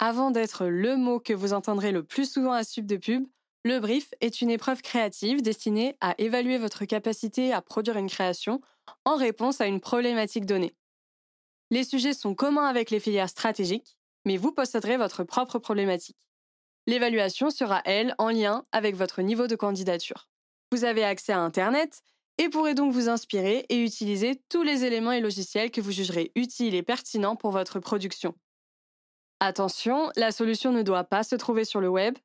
Avant d'être le mot que vous entendrez le plus souvent à Sub de Pub, le brief est une épreuve créative destinée à évaluer votre capacité à produire une création en réponse à une problématique donnée. Les sujets sont communs avec les filières stratégiques, mais vous posséderez votre propre problématique. L'évaluation sera, elle, en lien avec votre niveau de candidature. Vous avez accès à Internet et pourrez donc vous inspirer et utiliser tous les éléments et logiciels que vous jugerez utiles et pertinents pour votre production. Attention, la solution ne doit pas se trouver sur le web.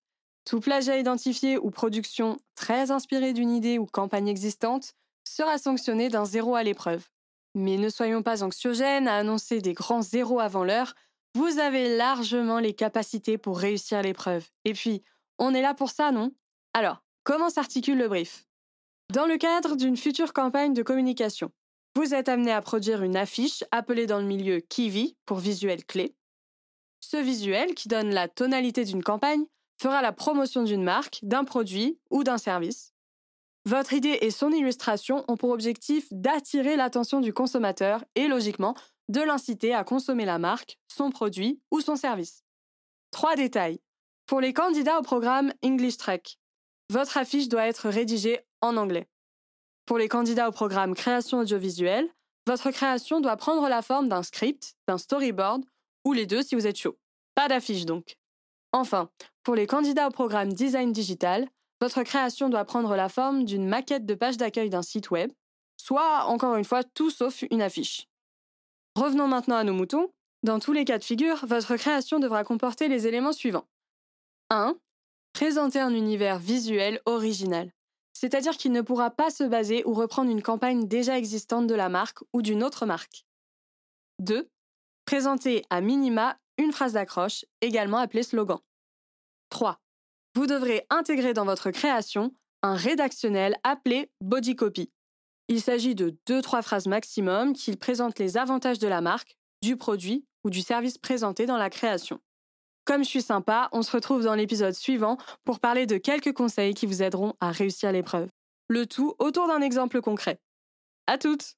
Tout plagiat identifié ou production très inspirée d'une idée ou campagne existante sera sanctionné d'un zéro à l'épreuve. Mais ne soyons pas anxiogènes à annoncer des grands zéros avant l'heure, vous avez largement les capacités pour réussir l'épreuve. Et puis, on est là pour ça, non? Alors, comment s'articule le brief? Dans le cadre d'une future campagne de communication, vous êtes amené à produire une affiche appelée dans le milieu Kiwi pour visuel clé. Ce visuel, qui donne la tonalité d'une campagne, fera la promotion d'une marque, d'un produit ou d'un service. Votre idée et son illustration ont pour objectif d'attirer l'attention du consommateur et logiquement de l'inciter à consommer la marque, son produit ou son service. Trois détails. Pour les candidats au programme English Trek, votre affiche doit être rédigée en anglais. Pour les candidats au programme Création audiovisuelle, votre création doit prendre la forme d'un script, d'un storyboard ou les deux si vous êtes chaud. Pas d'affiche donc. Enfin, pour les candidats au programme Design Digital, votre création doit prendre la forme d'une maquette de page d'accueil d'un site web, soit, encore une fois, tout sauf une affiche. Revenons maintenant à nos moutons. Dans tous les cas de figure, votre création devra comporter les éléments suivants. 1. Présenter un univers visuel original, c'est-à-dire qu'il ne pourra pas se baser ou reprendre une campagne déjà existante de la marque ou d'une autre marque. 2. Présenter à minima une phrase d'accroche, également appelée slogan. 3. Vous devrez intégrer dans votre création un rédactionnel appelé body copy. Il s'agit de 2-3 phrases maximum qui présentent les avantages de la marque, du produit ou du service présenté dans la création. Comme je suis sympa, on se retrouve dans l'épisode suivant pour parler de quelques conseils qui vous aideront à réussir l'épreuve. Le tout autour d'un exemple concret. À toutes!